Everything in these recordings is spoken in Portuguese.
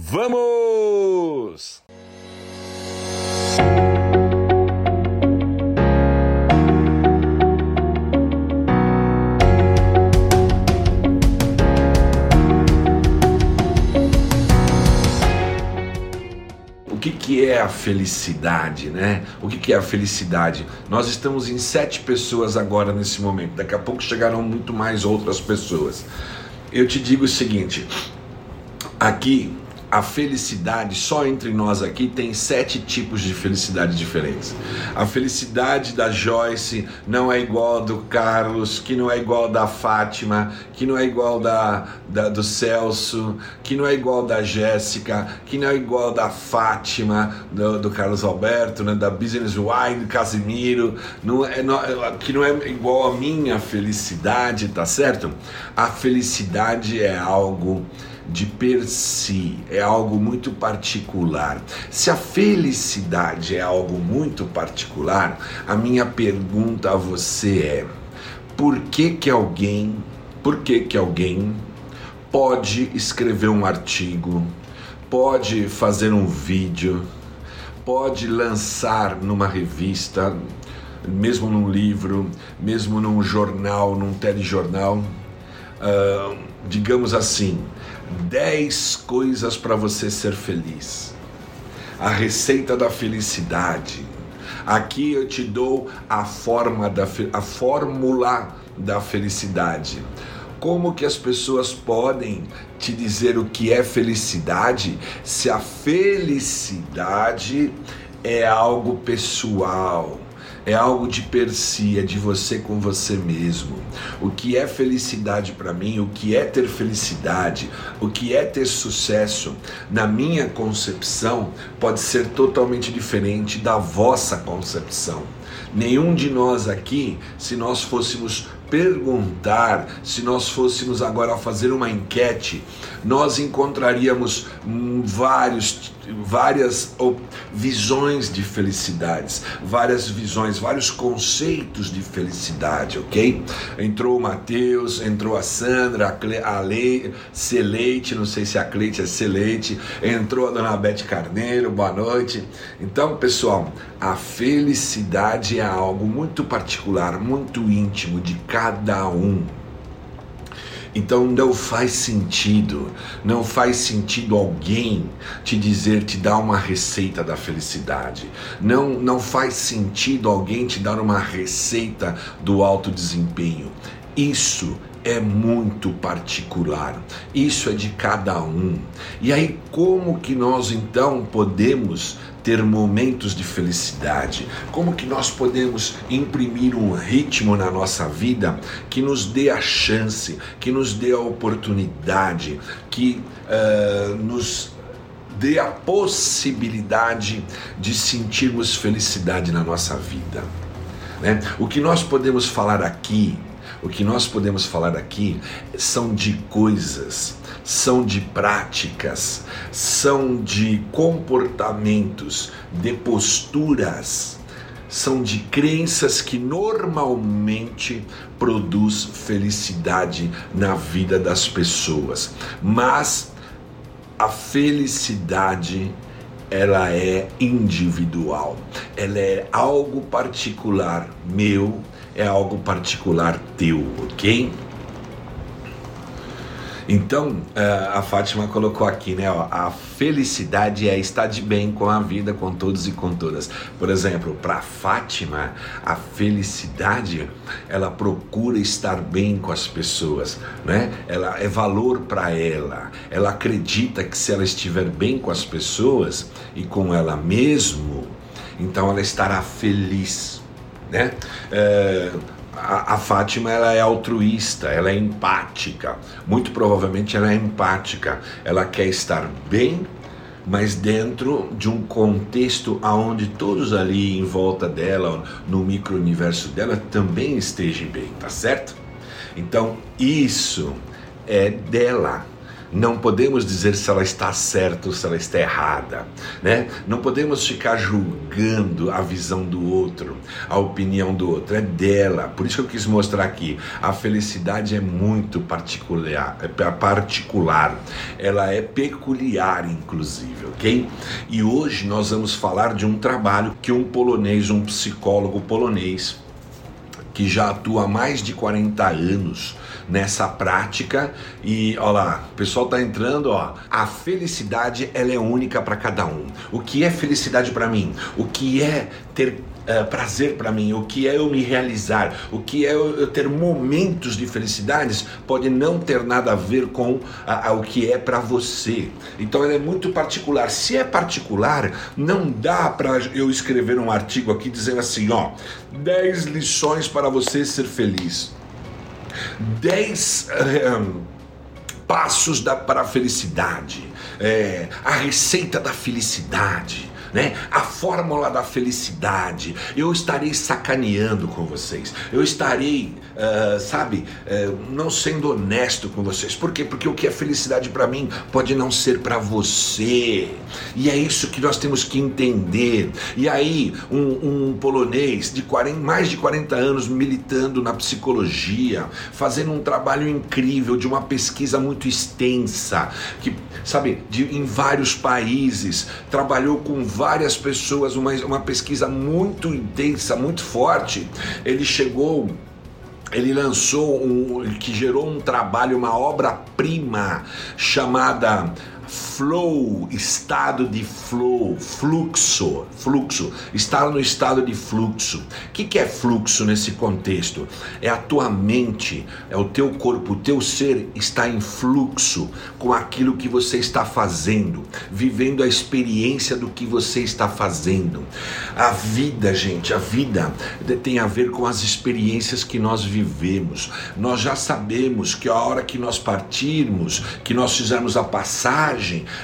Vamos! O que, que é a felicidade, né? O que, que é a felicidade? Nós estamos em sete pessoas agora nesse momento, daqui a pouco chegarão muito mais outras pessoas. Eu te digo o seguinte: aqui a felicidade, só entre nós aqui, tem sete tipos de felicidade diferentes. A felicidade da Joyce não é igual do Carlos, que não é igual da Fátima, que não é igual da, da do Celso, que não é igual da Jéssica, que não é igual da Fátima, do, do Carlos Alberto, né, da Business Wine, do Casimiro, não é, não, que não é igual a minha felicidade, tá certo? A felicidade é algo de per si, é algo muito particular. Se a felicidade é algo muito particular, a minha pergunta a você é: por que que alguém, por que que alguém pode escrever um artigo, pode fazer um vídeo, pode lançar numa revista, mesmo num livro, mesmo num jornal, num telejornal, uh, digamos assim, 10 coisas para você ser feliz. A receita da felicidade. Aqui eu te dou a forma da a fórmula da felicidade. Como que as pessoas podem te dizer o que é felicidade se a felicidade é algo pessoal? É algo de per si, é de você com você mesmo. O que é felicidade para mim, o que é ter felicidade, o que é ter sucesso, na minha concepção, pode ser totalmente diferente da vossa concepção. Nenhum de nós aqui, se nós fôssemos perguntar, se nós fôssemos agora fazer uma enquete, nós encontraríamos vários várias visões de felicidades, várias visões, vários conceitos de felicidade, ok? Entrou o Matheus, entrou a Sandra, a, Cle, a Le, Celeite, não sei se a Cleite é Celeite, entrou a Dona Bete Carneiro, boa noite. Então, pessoal, a felicidade é algo muito particular, muito íntimo de cada um. Então não faz sentido, não faz sentido alguém te dizer, te dar uma receita da felicidade. Não, não faz sentido alguém te dar uma receita do alto desempenho. Isso é muito particular. Isso é de cada um. E aí como que nós então podemos ter momentos de felicidade? Como que nós podemos imprimir um ritmo na nossa vida que nos dê a chance, que nos dê a oportunidade, que uh, nos dê a possibilidade de sentirmos felicidade na nossa vida? Né? O que nós podemos falar aqui o que nós podemos falar aqui são de coisas, são de práticas, são de comportamentos, de posturas, são de crenças que normalmente produz felicidade na vida das pessoas. Mas a felicidade ela é individual, ela é algo particular meu é algo particular teu, ok? Então, eh, a Fátima colocou aqui, né? Ó, a felicidade é estar de bem com a vida, com todos e com todas. Por exemplo, para Fátima, a felicidade, ela procura estar bem com as pessoas, né? Ela é valor para ela. Ela acredita que se ela estiver bem com as pessoas e com ela mesmo, então ela estará feliz né? É, a, a, Fátima ela é altruísta, ela é empática. Muito provavelmente ela é empática. Ela quer estar bem, mas dentro de um contexto aonde todos ali em volta dela, no micro-universo dela, também estejam bem, tá certo? Então isso é dela. Não podemos dizer se ela está certa ou se ela está errada, né? Não podemos ficar julgando a visão do outro, a opinião do outro, é dela. Por isso que eu quis mostrar aqui, a felicidade é muito particular, é particular. Ela é peculiar inclusive, OK? E hoje nós vamos falar de um trabalho que um polonês, um psicólogo polonês que já atua há mais de 40 anos nessa prática e olha lá, o pessoal tá entrando, ó. A felicidade ela é única para cada um. O que é felicidade para mim? O que é ter Uh, prazer para mim, o que é eu me realizar, o que é eu, ter momentos de felicidades, pode não ter nada a ver com o que é para você. Então ela é muito particular. Se é particular, não dá para eu escrever um artigo aqui dizendo assim, ó, 10 lições para você ser feliz. 10 um, passos para a felicidade, é, a receita da felicidade né? A fórmula da felicidade. Eu estarei sacaneando com vocês. Eu estarei, uh, sabe, uh, não sendo honesto com vocês. Por quê? Porque o que é felicidade para mim pode não ser para você. E é isso que nós temos que entender. E aí, um, um polonês de 40, mais de 40 anos militando na psicologia, fazendo um trabalho incrível de uma pesquisa muito extensa, que, sabe, de, em vários países, trabalhou com várias pessoas, uma, uma pesquisa muito intensa, muito forte. Ele chegou ele lançou um que gerou um trabalho, uma obra-prima chamada flow, estado de flow, fluxo, fluxo, estar no estado de fluxo. O que, que é fluxo nesse contexto? É a tua mente, é o teu corpo, o teu ser está em fluxo com aquilo que você está fazendo, vivendo a experiência do que você está fazendo. A vida, gente, a vida tem a ver com as experiências que nós vivemos. Nós já sabemos que a hora que nós partirmos, que nós fizermos a passagem,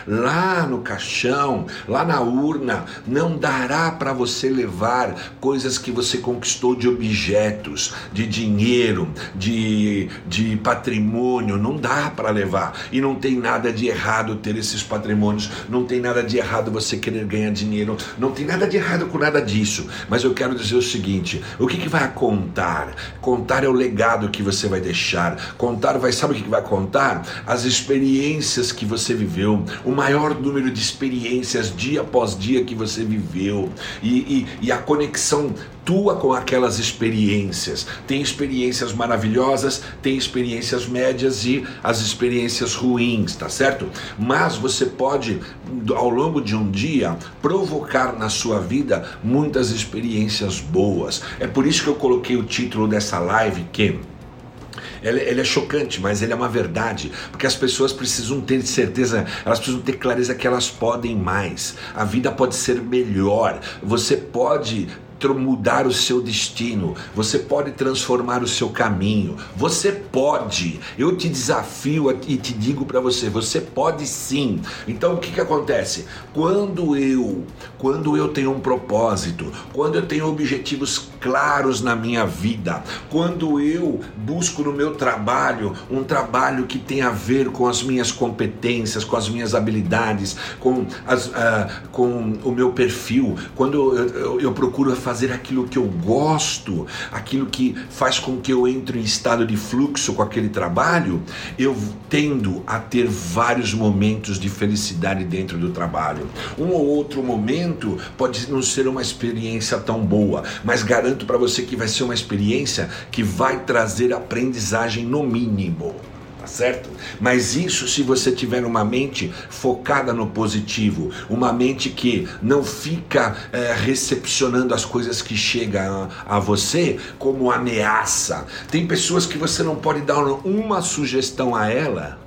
lá no caixão, lá na urna, não dará para você levar coisas que você conquistou de objetos, de dinheiro, de, de patrimônio, não dá para levar. E não tem nada de errado ter esses patrimônios, não tem nada de errado você querer ganhar dinheiro, não tem nada de errado com nada disso. Mas eu quero dizer o seguinte: o que, que vai contar? Contar é o legado que você vai deixar. Contar vai, sabe o que, que vai contar? As experiências que você viveu viveu, o maior número de experiências dia após dia que você viveu e, e, e a conexão tua com aquelas experiências. Tem experiências maravilhosas, tem experiências médias e as experiências ruins, tá certo? Mas você pode, ao longo de um dia, provocar na sua vida muitas experiências boas. É por isso que eu coloquei o título dessa live que ele, ele é chocante, mas ele é uma verdade, porque as pessoas precisam ter certeza, elas precisam ter clareza que elas podem mais. A vida pode ser melhor. Você pode mudar o seu destino, você pode transformar o seu caminho, você pode. Eu te desafio e te digo para você, você pode sim. Então o que que acontece? Quando eu, quando eu tenho um propósito, quando eu tenho objetivos claros na minha vida, quando eu busco no meu trabalho um trabalho que tem a ver com as minhas competências, com as minhas habilidades, com, as, uh, com o meu perfil, quando eu, eu, eu procuro fazer aquilo que eu gosto, aquilo que faz com que eu entre em estado de fluxo com aquele trabalho, eu tendo a ter vários momentos de felicidade dentro do trabalho. Um ou outro momento pode não ser uma experiência tão boa, mas garanto para você que vai ser uma experiência que vai trazer aprendizagem no mínimo tá certo? Mas isso se você tiver uma mente focada no positivo, uma mente que não fica é, recepcionando as coisas que chegam a, a você como ameaça. Tem pessoas que você não pode dar uma sugestão a ela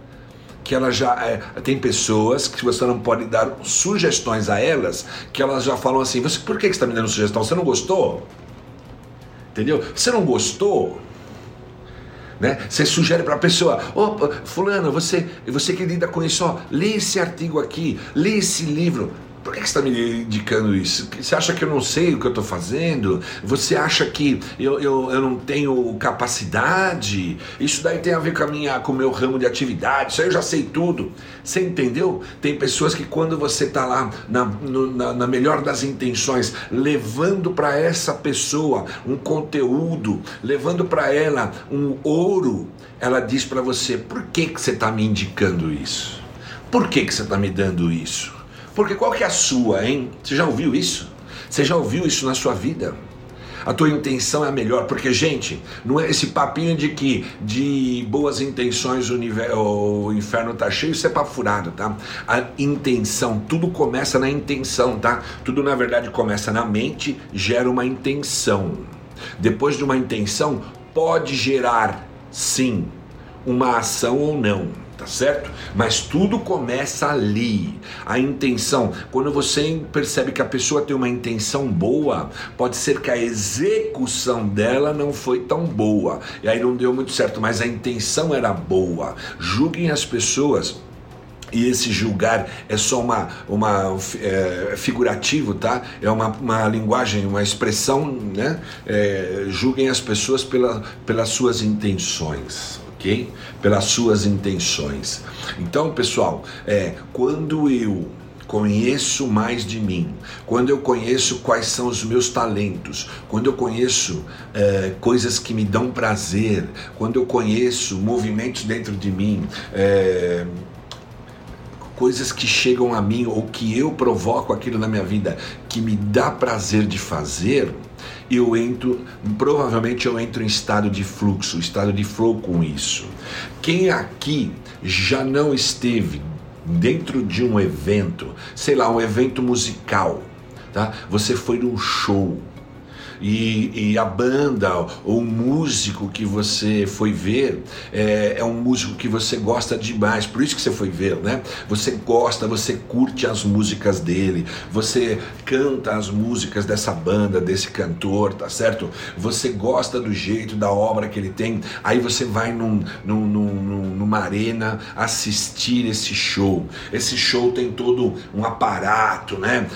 que ela já é, tem pessoas que você não pode dar sugestões a elas que elas já falam assim você por que você está me dando sugestão você não gostou entendeu você não gostou né? Você sugere para a pessoa, opa, fulano, você, você que com isso, ó, lê esse artigo aqui, lê esse livro. Por que você está me indicando isso? Você acha que eu não sei o que eu estou fazendo? Você acha que eu, eu, eu não tenho capacidade? Isso daí tem a ver com a minha, com o meu ramo de atividade, isso aí eu já sei tudo. Você entendeu? Tem pessoas que quando você está lá na, no, na, na melhor das intenções, levando para essa pessoa um conteúdo, levando para ela um ouro, ela diz para você: por que, que você está me indicando isso? Por que, que você está me dando isso? Porque qual que é a sua, hein? Você já ouviu isso? Você já ouviu isso na sua vida? A tua intenção é a melhor, porque, gente, não é esse papinho de que de boas intenções o, o inferno tá cheio, isso é papo furado, tá? A intenção, tudo começa na intenção, tá? Tudo na verdade começa na mente, gera uma intenção. Depois de uma intenção, pode gerar, sim, uma ação ou não tá certo? Mas tudo começa ali. A intenção, quando você percebe que a pessoa tem uma intenção boa, pode ser que a execução dela não foi tão boa. E aí não deu muito certo, mas a intenção era boa. Julguem as pessoas e esse julgar é só uma, uma é, figurativo, tá? É uma, uma linguagem, uma expressão, né? É, julguem as pessoas pela, pelas suas intenções, Pelas suas intenções. Então, pessoal, é, quando eu conheço mais de mim, quando eu conheço quais são os meus talentos, quando eu conheço é, coisas que me dão prazer, quando eu conheço movimentos dentro de mim, é, coisas que chegam a mim ou que eu provoco aquilo na minha vida que me dá prazer de fazer, eu entro, provavelmente eu entro em estado de fluxo, estado de flow com isso. Quem aqui já não esteve dentro de um evento, sei lá, um evento musical, tá? Você foi num show, e, e a banda ou o músico que você foi ver é, é, um músico que você gosta demais, por isso que você foi ver, né? Você gosta, você curte as músicas dele, você canta as músicas dessa banda, desse cantor, tá certo? Você gosta do jeito, da obra que ele tem, aí você vai num, num, num, numa arena assistir esse show. Esse show tem todo um aparato, né?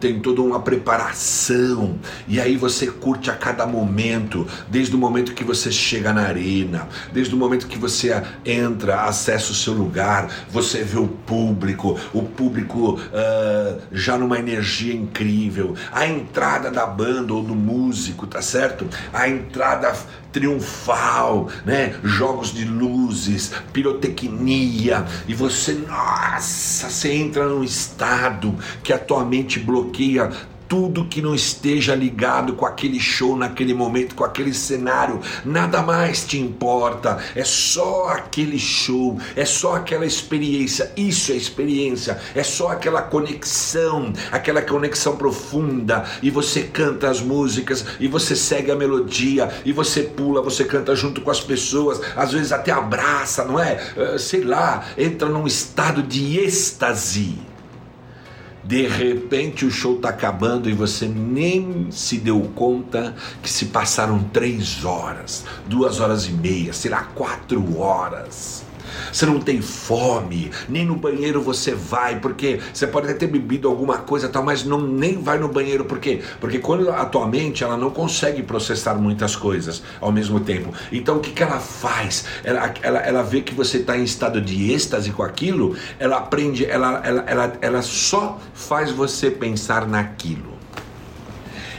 Tem toda uma preparação, e aí você você curte a cada momento, desde o momento que você chega na arena, desde o momento que você entra, acessa o seu lugar, você vê o público, o público uh, já numa energia incrível, a entrada da banda ou do músico, tá certo? A entrada triunfal, né? Jogos de luzes, pirotecnia, e você, nossa, você entra num estado que a tua mente bloqueia tudo que não esteja ligado com aquele show naquele momento, com aquele cenário, nada mais te importa, é só aquele show, é só aquela experiência, isso é experiência, é só aquela conexão, aquela conexão profunda, e você canta as músicas, e você segue a melodia, e você pula, você canta junto com as pessoas, às vezes até abraça, não é? Uh, sei lá, entra num estado de êxtase. De repente o show está acabando e você nem se deu conta que se passaram três horas, duas horas e meia, será quatro horas você não tem fome, nem no banheiro você vai, porque você pode até ter bebido alguma coisa tal, mas não nem vai no banheiro, por quê? Porque quando a tua mente ela não consegue processar muitas coisas ao mesmo tempo. Então o que, que ela faz? Ela, ela, ela vê que você está em estado de êxtase com aquilo, ela aprende, ela, ela, ela, ela só faz você pensar naquilo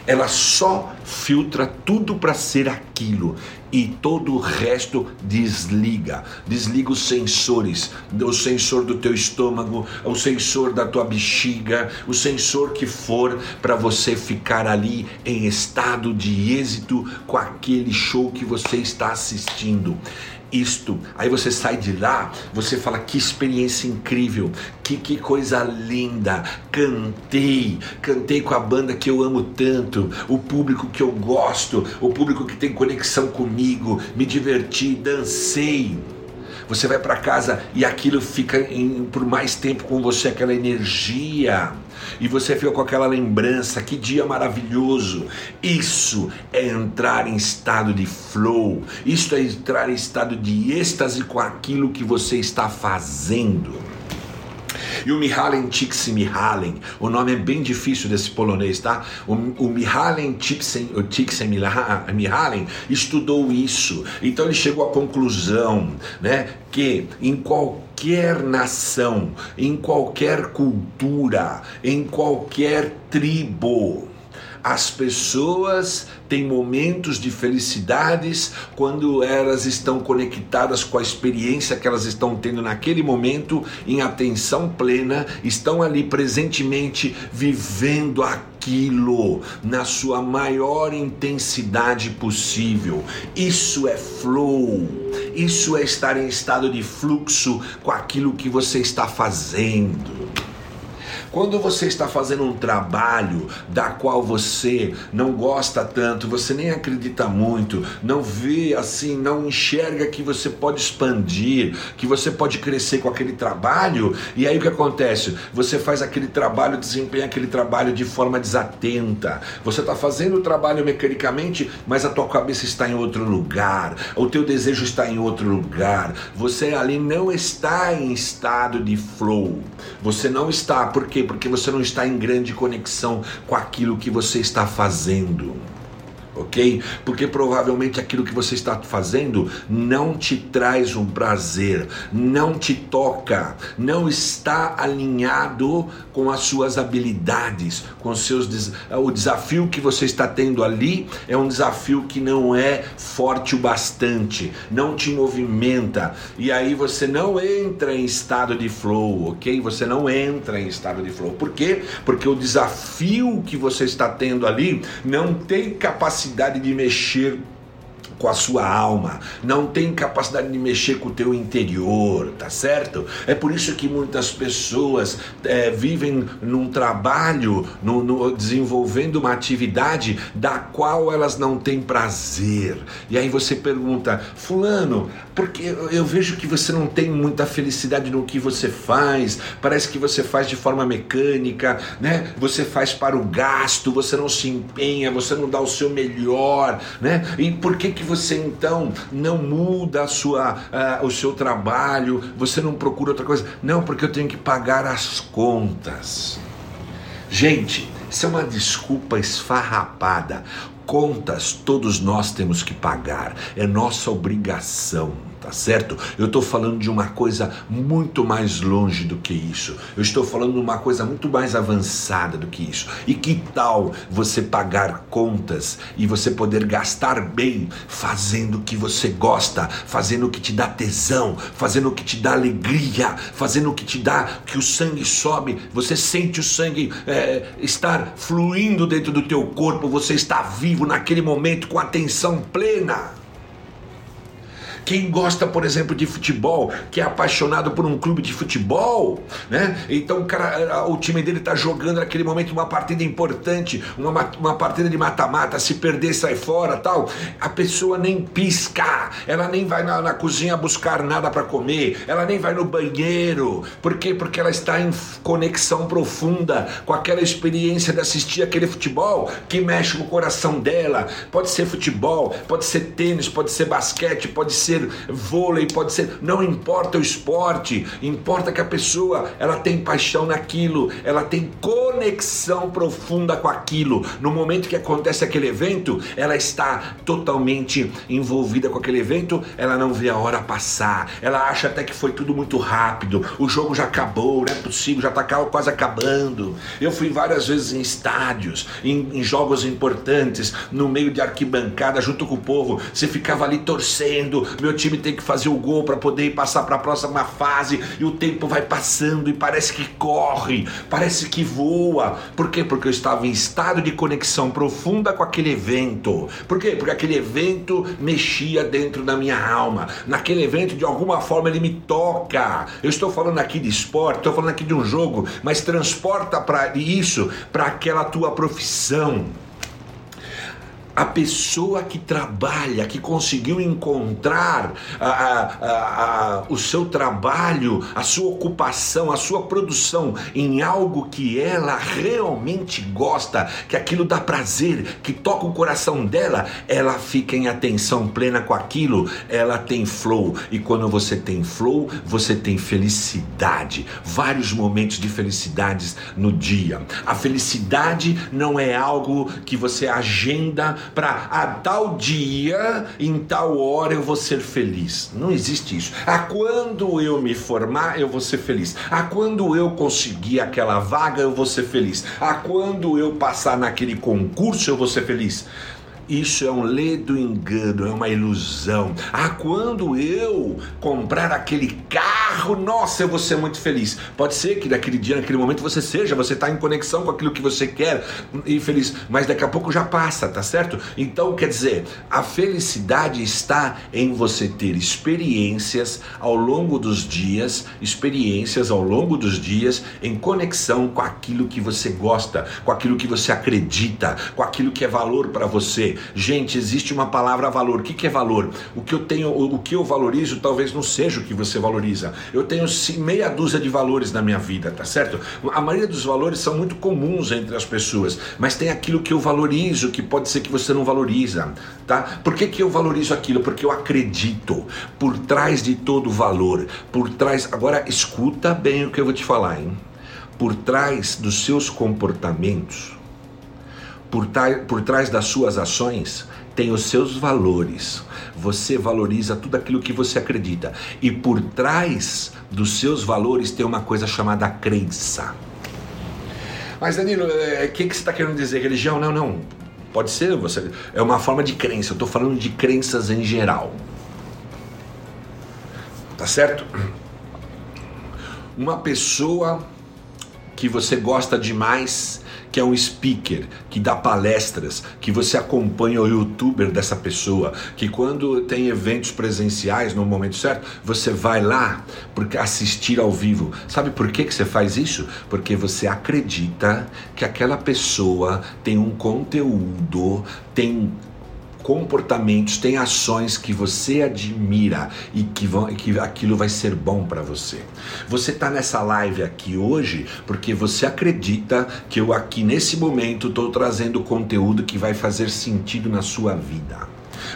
ela só filtra tudo para ser aquilo e todo o resto desliga. Desliga os sensores, o sensor do teu estômago, o sensor da tua bexiga, o sensor que for para você ficar ali em estado de êxito com aquele show que você está assistindo isto. Aí você sai de lá, você fala que experiência incrível, que, que coisa linda. Cantei, cantei com a banda que eu amo tanto, o público que eu gosto, o público que tem conexão comigo, me diverti, dancei. Você vai para casa e aquilo fica em, por mais tempo com você, aquela energia e você fica com aquela lembrança, que dia maravilhoso. Isso é entrar em estado de flow, isso é entrar em estado de êxtase com aquilo que você está fazendo. E o Mihalen Csikszentmihalyi, o nome é bem difícil desse polonês, tá? O, o Mihalen Csikszentmihalyi estudou isso. Então ele chegou à conclusão, né, que em qualquer nação, em qualquer cultura, em qualquer tribo, as pessoas têm momentos de felicidades quando elas estão conectadas com a experiência que elas estão tendo naquele momento, em atenção plena, estão ali presentemente vivendo aquilo na sua maior intensidade possível. Isso é flow. Isso é estar em estado de fluxo com aquilo que você está fazendo. Quando você está fazendo um trabalho da qual você não gosta tanto, você nem acredita muito, não vê assim, não enxerga que você pode expandir, que você pode crescer com aquele trabalho, e aí o que acontece? Você faz aquele trabalho, desempenha aquele trabalho de forma desatenta. Você está fazendo o trabalho mecanicamente, mas a tua cabeça está em outro lugar, o teu desejo está em outro lugar. Você ali não está em estado de flow. Você não está, porque quê? Porque você não está em grande conexão com aquilo que você está fazendo ok? Porque provavelmente aquilo que você está fazendo não te traz um prazer, não te toca, não está alinhado com as suas habilidades, com seus o desafio que você está tendo ali é um desafio que não é forte o bastante, não te movimenta e aí você não entra em estado de flow, ok? Você não entra em estado de flow. Por quê? Porque o desafio que você está tendo ali não tem capacidade capacidade de mexer com a sua alma, não tem capacidade de mexer com o teu interior, tá certo? É por isso que muitas pessoas é, vivem num trabalho, no, no, desenvolvendo uma atividade da qual elas não têm prazer. E aí você pergunta, fulano, porque eu vejo que você não tem muita felicidade no que você faz, parece que você faz de forma mecânica, né? Você faz para o gasto, você não se empenha, você não dá o seu melhor, né? E por que que você então não muda a sua, uh, o seu trabalho, você não procura outra coisa? Não, porque eu tenho que pagar as contas. Gente, isso é uma desculpa esfarrapada. Contas todos nós temos que pagar, é nossa obrigação tá certo? Eu estou falando de uma coisa muito mais longe do que isso. Eu estou falando de uma coisa muito mais avançada do que isso. E que tal você pagar contas e você poder gastar bem fazendo o que você gosta, fazendo o que te dá tesão, fazendo o que te dá alegria, fazendo o que te dá que o sangue sobe, você sente o sangue é, estar fluindo dentro do teu corpo, você está vivo naquele momento com atenção plena. Quem gosta, por exemplo, de futebol, que é apaixonado por um clube de futebol, né? Então o, cara, o time dele está jogando naquele momento uma partida importante, uma, uma partida de mata-mata, se perder sai fora tal. A pessoa nem pisca, ela nem vai na, na cozinha buscar nada para comer, ela nem vai no banheiro. Por quê? Porque ela está em conexão profunda com aquela experiência de assistir aquele futebol que mexe com o coração dela. Pode ser futebol, pode ser tênis, pode ser basquete, pode ser ser vôlei, pode ser, não importa o esporte, importa que a pessoa ela tem paixão naquilo, ela tem conexão profunda com aquilo. No momento que acontece aquele evento, ela está totalmente envolvida com aquele evento, ela não vê a hora passar, ela acha até que foi tudo muito rápido, o jogo já acabou, não é possível, já está quase acabando. Eu fui várias vezes em estádios, em, em jogos importantes, no meio de arquibancada, junto com o povo, você ficava ali torcendo, meu time tem que fazer o gol para poder passar para a próxima fase e o tempo vai passando e parece que corre, parece que voa. Por quê? Porque eu estava em estado de conexão profunda com aquele evento. Por quê? Porque aquele evento mexia dentro da minha alma. Naquele evento, de alguma forma, ele me toca. Eu estou falando aqui de esporte, estou falando aqui de um jogo, mas transporta para isso para aquela tua profissão a pessoa que trabalha, que conseguiu encontrar a, a, a, o seu trabalho, a sua ocupação, a sua produção em algo que ela realmente gosta, que aquilo dá prazer, que toca o coração dela, ela fica em atenção plena com aquilo, ela tem flow. E quando você tem flow, você tem felicidade, vários momentos de felicidades no dia. A felicidade não é algo que você agenda para a tal dia, em tal hora eu vou ser feliz. Não existe isso. A quando eu me formar, eu vou ser feliz. A quando eu conseguir aquela vaga, eu vou ser feliz. A quando eu passar naquele concurso, eu vou ser feliz. Isso é um ledo engano, é uma ilusão. Ah, quando eu comprar aquele carro, nossa, eu vou ser muito feliz. Pode ser que naquele dia, naquele momento você seja, você está em conexão com aquilo que você quer e feliz, mas daqui a pouco já passa, tá certo? Então, quer dizer, a felicidade está em você ter experiências ao longo dos dias, experiências ao longo dos dias em conexão com aquilo que você gosta, com aquilo que você acredita, com aquilo que é valor para você. Gente, existe uma palavra valor. O que, é valor? O que eu tenho, o que eu valorizo talvez não seja o que você valoriza. Eu tenho meia dúzia de valores na minha vida, tá certo? A maioria dos valores são muito comuns entre as pessoas, mas tem aquilo que eu valorizo que pode ser que você não valoriza, tá? Por que, que eu valorizo aquilo? Porque eu acredito por trás de todo valor, por trás. Agora escuta bem o que eu vou te falar, hein? Por trás dos seus comportamentos por, por trás das suas ações tem os seus valores. Você valoriza tudo aquilo que você acredita. E por trás dos seus valores tem uma coisa chamada crença. Mas Danilo, o é, que, que você está querendo dizer? Religião? Não, não. Pode ser, você é uma forma de crença. Eu estou falando de crenças em geral. Tá certo? Uma pessoa que você gosta demais que é um speaker, que dá palestras, que você acompanha o youtuber dessa pessoa, que quando tem eventos presenciais no momento certo, você vai lá porque assistir ao vivo. Sabe por que, que você faz isso? Porque você acredita que aquela pessoa tem um conteúdo, tem comportamentos, tem ações que você admira e que, vão, que aquilo vai ser bom para você. Você está nessa live aqui hoje porque você acredita que eu aqui nesse momento estou trazendo conteúdo que vai fazer sentido na sua vida.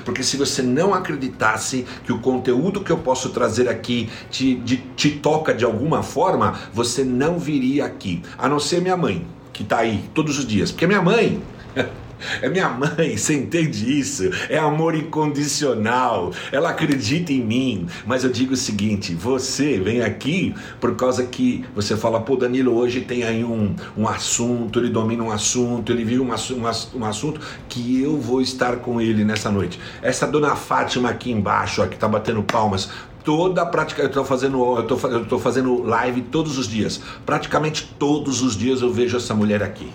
Porque se você não acreditasse que o conteúdo que eu posso trazer aqui te, de, te toca de alguma forma, você não viria aqui. A não ser minha mãe, que está aí todos os dias. Porque minha mãe. É minha mãe, você entende isso? É amor incondicional. Ela acredita em mim. Mas eu digo o seguinte: você vem aqui por causa que você fala, pô, Danilo, hoje tem aí um, um assunto, ele domina um assunto, ele vive um, um, um assunto que eu vou estar com ele nessa noite. Essa dona Fátima aqui embaixo, ó, que tá batendo palmas, toda a prática, eu estou fazendo, eu tô, eu tô fazendo live todos os dias. Praticamente todos os dias eu vejo essa mulher aqui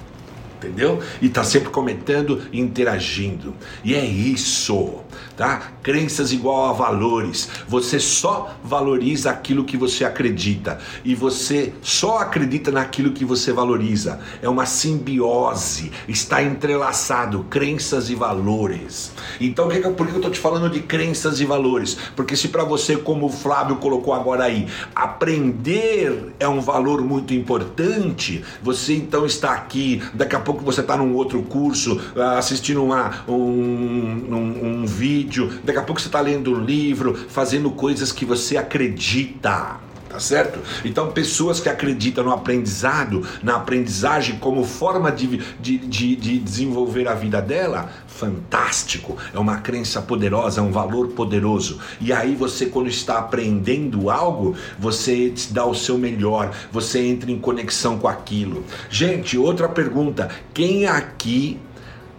entendeu? E está sempre comentando e interagindo. E é isso, tá? Crenças igual a valores. Você só valoriza aquilo que você acredita e você só acredita naquilo que você valoriza. É uma simbiose, está entrelaçado crenças e valores. Então, por que eu estou te falando de crenças e valores? Porque se para você, como o Flávio colocou agora aí, aprender é um valor muito importante, você então está aqui, daqui a pouco você está num outro curso, ah, assistindo uma, um, um, um vídeo, daqui a pouco você está lendo um livro, fazendo coisas que você acredita tá certo? Então, pessoas que acreditam no aprendizado, na aprendizagem como forma de, de, de, de, desenvolver a vida dela, fantástico, é uma crença poderosa, é um valor poderoso. E aí, você, quando está aprendendo algo, você dá o seu melhor, você entra em conexão com aquilo. Gente, outra pergunta: quem aqui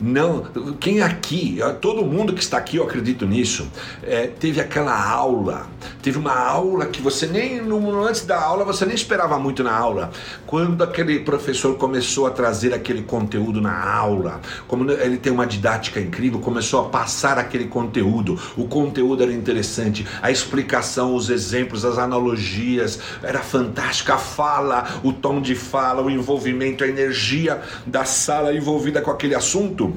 não, quem aqui, todo mundo que está aqui, eu acredito nisso, é, teve aquela aula, teve uma aula que você nem, no, antes da aula, você nem esperava muito na aula. Quando aquele professor começou a trazer aquele conteúdo na aula, como ele tem uma didática incrível, começou a passar aquele conteúdo, o conteúdo era interessante, a explicação, os exemplos, as analogias, era fantástica, a fala, o tom de fala, o envolvimento, a energia da sala envolvida com aquele assunto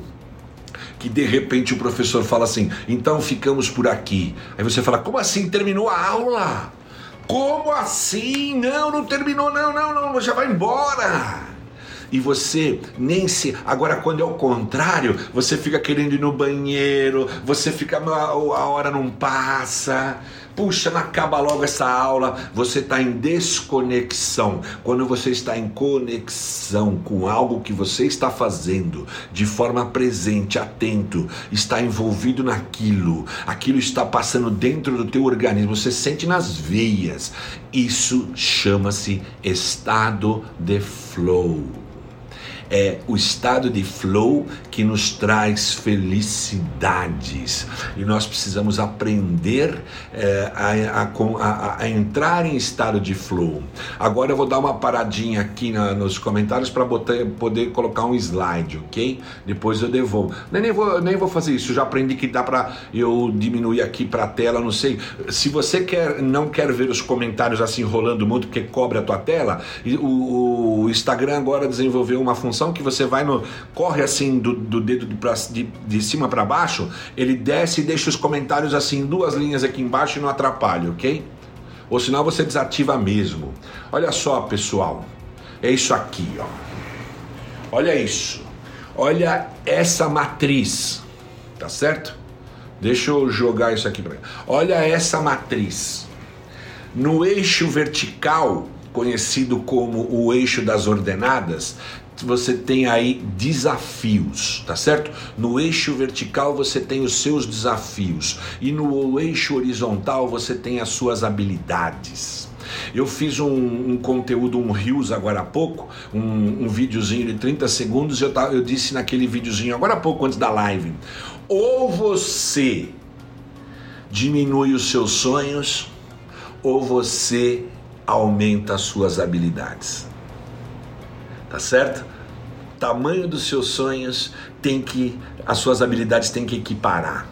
que de repente o professor fala assim: então ficamos por aqui. Aí você fala: como assim terminou a aula? Como assim? Não, não terminou, não, não, não, já vai embora e você nem se. Agora, quando é o contrário, você fica querendo ir no banheiro, você fica. A hora não passa. Puxa, não acaba logo essa aula. Você está em desconexão. Quando você está em conexão com algo que você está fazendo de forma presente, atento, está envolvido naquilo, aquilo está passando dentro do teu organismo, você sente nas veias. Isso chama-se estado de flow é o estado de flow que nos traz felicidades. E nós precisamos aprender é, a, a, a, entrar em estado de flow. Agora eu vou dar uma paradinha aqui na, nos comentários para poder colocar um slide, ok? Depois eu devolvo. Nem, nem, vou, nem vou fazer isso, já aprendi que dá para eu diminuir aqui para a tela, não sei. Se você quer, não quer ver os comentários assim rolando muito, porque cobre a tua tela, o, o Instagram agora desenvolveu uma função que você vai no. corre assim do, do dedo de, pra, de, de cima para baixo, ele desce e deixa os comentários assim, duas linhas aqui embaixo e não atrapalha, ok? Ou senão você desativa mesmo. Olha só, pessoal. É isso aqui, ó. Olha isso. Olha essa matriz. Tá certo? Deixa eu jogar isso aqui para. Olha essa matriz. No eixo vertical, conhecido como o eixo das ordenadas, você tem aí desafios, tá certo? No eixo vertical você tem os seus desafios e no eixo horizontal você tem as suas habilidades. Eu fiz um, um conteúdo, um Rios agora há pouco, um, um videozinho de 30 segundos. Eu, eu disse naquele videozinho agora há pouco, antes da live: ou você diminui os seus sonhos, ou você aumenta as suas habilidades tá certo? Tamanho dos seus sonhos tem que, as suas habilidades têm que equiparar.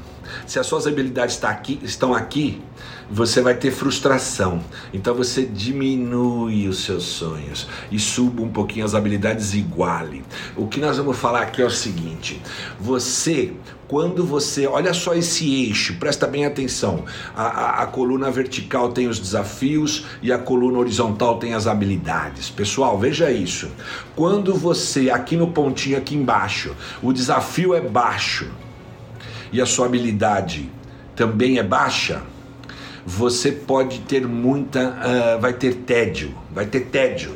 Se as suas habilidades tá aqui, estão aqui, você vai ter frustração. Então você diminui os seus sonhos e suba um pouquinho as habilidades iguale. O que nós vamos falar aqui é o seguinte: você quando você. Olha só esse eixo, presta bem atenção. A, a, a, coluna vertical tem os desafios e a coluna horizontal tem as habilidades. Pessoal, veja isso. Quando você, aqui no pontinho aqui embaixo, o desafio é baixo e a sua habilidade também é baixa, você pode ter muita. Uh, vai ter tédio, vai ter tédio.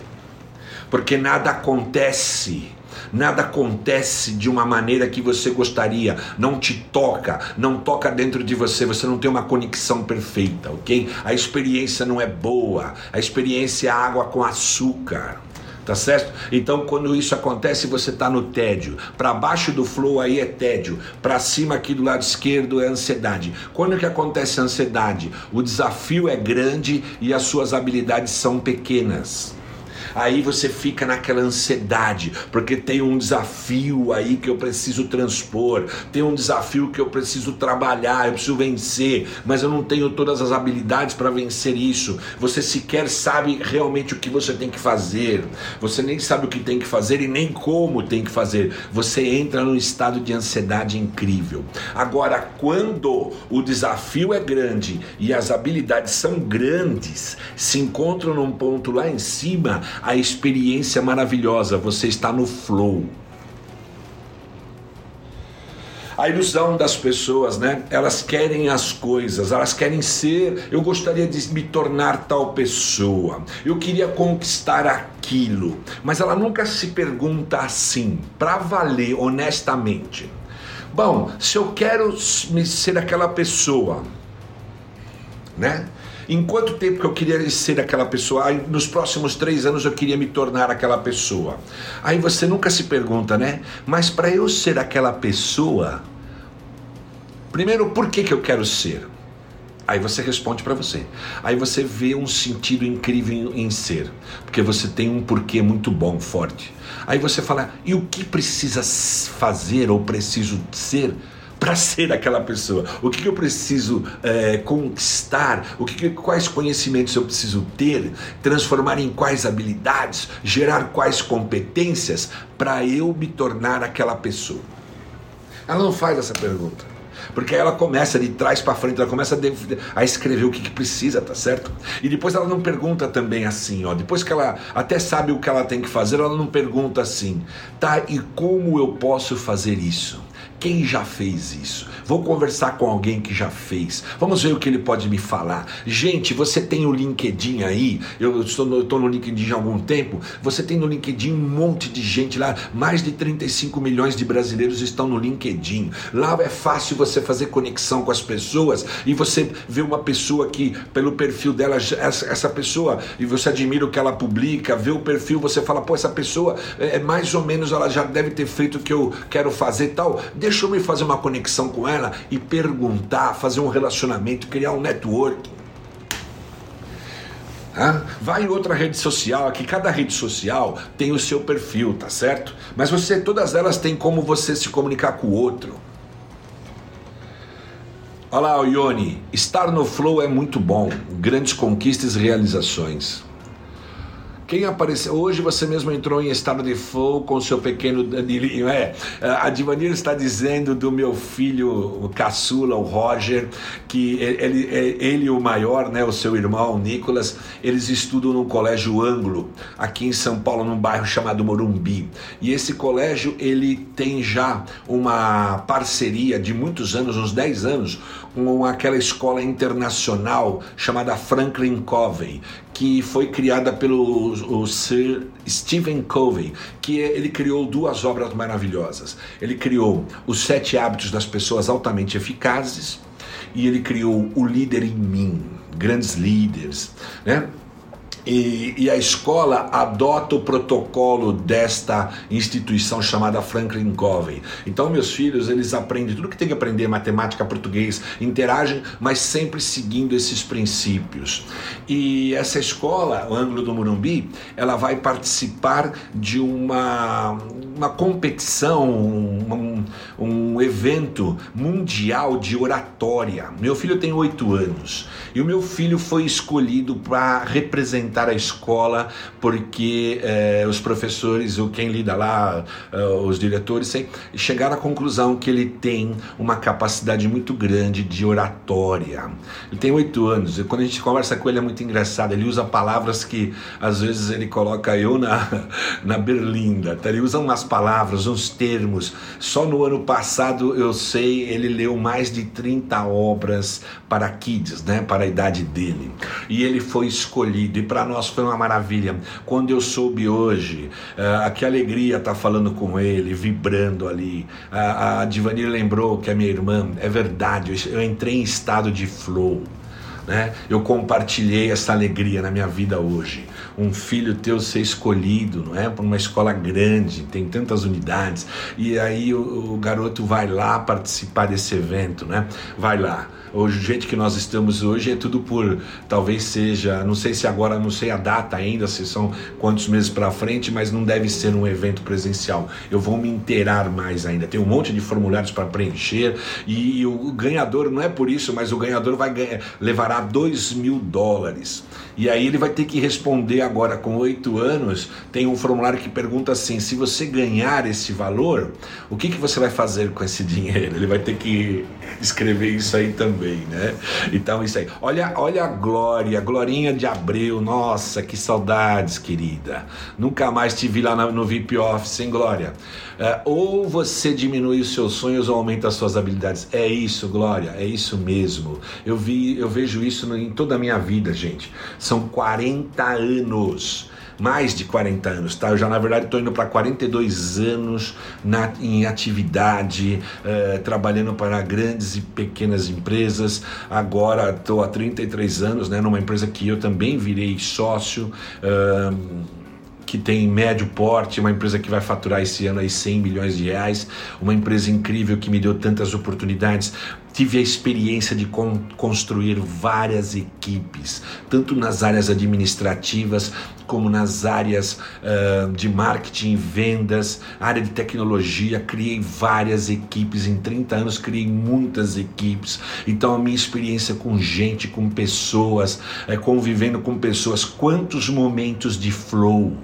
Porque nada acontece nada acontece de uma maneira que você gostaria, não te toca, não toca dentro de você, você não tem uma conexão perfeita, ok? A experiência não é boa, a experiência é água com açúcar. Tá certo? Então, quando isso acontece, você está no tédio. Para baixo do flow aí é tédio. Para cima aqui do lado esquerdo é ansiedade. Quando que acontece a ansiedade? O desafio é grande e as suas habilidades são pequenas aí você fica naquela ansiedade, porque tem um desafio aí que eu preciso transpor, tem um desafio que eu preciso trabalhar, eu preciso vencer, mas eu não tenho todas as habilidades para vencer isso. Você sequer sabe realmente o que você tem que fazer, você nem sabe o que tem que fazer e nem como tem que fazer. Você entra num estado de ansiedade incrível. Agora, quando o desafio é grande e as habilidades são grandes, se encontram num ponto lá em cima, a experiência maravilhosa, você está no flow. A ilusão das pessoas, né? Elas querem as coisas, elas querem ser. Eu gostaria de me tornar tal pessoa, eu queria conquistar aquilo, mas ela nunca se pergunta assim, para valer, honestamente. Bom, se eu quero ser aquela pessoa, né? Em quanto tempo que eu queria ser aquela pessoa? Aí, nos próximos três anos eu queria me tornar aquela pessoa. Aí você nunca se pergunta, né? Mas para eu ser aquela pessoa, primeiro, por que, que eu quero ser? Aí você responde para você. Aí você vê um sentido incrível em ser, porque você tem um porquê muito bom, forte. Aí você fala: e o que precisa fazer ou preciso ser para ser aquela pessoa? O que, que eu preciso é, conquistar? O que, que, quais conhecimentos eu preciso ter? Transformar em quais habilidades? Gerar quais competências para eu me tornar aquela pessoa? Ela não faz essa pergunta. Porque aí ela começa de trás para frente, ela começa a, escrever o que, que, precisa, tá certo? E depois ela não pergunta também assim, ó. Depois que ela até sabe o que ela tem que fazer, ela não pergunta assim, tá? E como eu posso fazer isso? Quem já fez isso? Vou conversar com alguém que já fez. Vamos ver o que ele pode me falar. Gente, você tem o LinkedIn aí? Eu estou no, estou no LinkedIn há algum tempo. Você tem no LinkedIn um monte de gente lá. Mais de 35 milhões de brasileiros estão no LinkedIn. Lá é fácil você fazer conexão com as pessoas e você vê uma pessoa que, pelo perfil dela, essa, essa pessoa, e você admira o que ela publica, vê o perfil, você fala, pô, essa pessoa é, é mais ou menos, ela já deve ter feito o que eu quero fazer tal. Deixa Deixa eu fazer uma conexão com ela e perguntar, fazer um relacionamento, criar um network. Vai em outra rede social, aqui cada rede social tem o seu perfil, tá certo? Mas você, todas elas têm como você se comunicar com o outro. Olha lá, Ione, estar no flow é muito bom, grandes conquistas e realizações. Quem apareceu? Hoje você mesmo entrou em estado de flow com seu pequeno Danilinho. É, a Divanir está dizendo do meu filho o caçula, o Roger, que ele, ele o maior, né, o seu irmão, o Nicolas, eles estudam no Colégio Ângulo, aqui em São Paulo, num bairro chamado Morumbi. E esse colégio, ele tem já uma parceria de muitos anos, uns 10 anos, com aquela escola internacional chamada Franklin Covey, que foi criada pelo o Sir Stephen Covey, que ele criou duas obras maravilhosas. Ele criou Os Sete Hábitos das Pessoas Altamente Eficazes e ele criou O Líder em Mim, Grandes Líderes, né? E, e, a escola adota o protocolo desta instituição chamada Franklin Covey. Então, meus filhos, eles aprendem tudo que tem que aprender, matemática, português, interagem, mas sempre seguindo esses princípios. E essa escola, o Ângulo do Morumbi, ela vai participar de uma, uma competição, um, um evento mundial de oratória. Meu filho tem oito anos e o meu filho foi escolhido para representar a escola, porque eh, os professores, ou quem lida lá, eh, os diretores, sei, chegaram à conclusão que ele tem uma capacidade muito grande de oratória. Ele tem oito anos, e quando a gente conversa com ele é muito engraçado, ele usa palavras que às vezes ele coloca eu na, na berlinda, tá? ele usa umas palavras, uns termos. Só no ano passado eu sei, ele leu mais de 30 obras para kids, né, para a idade dele. E ele foi escolhido, e para nós foi uma maravilha. Quando eu soube hoje, uh, que alegria estar tá falando com ele, vibrando ali. Uh, a Divanir lembrou que a minha irmã, é verdade, eu entrei em estado de flow. Né? Eu compartilhei essa alegria na minha vida hoje. Um filho teu ser escolhido, não é? Para uma escola grande, tem tantas unidades. E aí o, o garoto vai lá participar desse evento, né? Vai lá o jeito que nós estamos hoje é tudo por, talvez seja, não sei se agora, não sei a data ainda, se são quantos meses para frente, mas não deve ser um evento presencial. Eu vou me inteirar mais ainda. Tem um monte de formulários para preencher e o ganhador, não é por isso, mas o ganhador vai ganhar, levará 2 mil dólares. E aí ele vai ter que responder agora com oito anos. Tem um formulário que pergunta assim: se você ganhar esse valor, o que, que você vai fazer com esse dinheiro? Ele vai ter que escrever isso aí também, né? Então isso aí. Olha, olha a Glória, Glorinha de Abreu. Nossa, que saudades, querida. Nunca mais te vi lá no VIP Office, hein, Glória? É, ou você diminui os seus sonhos ou aumenta as suas habilidades. É isso, Glória, é isso mesmo. Eu vi, eu vejo isso em toda a minha vida, gente. São 40 anos mais de 40 anos, tá? Eu já na verdade estou indo para 42 anos na, em atividade, uh, trabalhando para grandes e pequenas empresas. Agora estou há 33 anos, né, numa empresa que eu também virei sócio. Que tem médio porte, uma empresa que vai faturar esse ano aí 100 milhões de reais, uma empresa incrível que me deu tantas oportunidades. Tive a experiência de con construir várias equipes, tanto nas áreas administrativas como nas áreas uh, de marketing, vendas, área de tecnologia. Criei várias equipes em 30 anos, criei muitas equipes. Então, a minha experiência com gente, com pessoas, é, convivendo com pessoas, quantos momentos de flow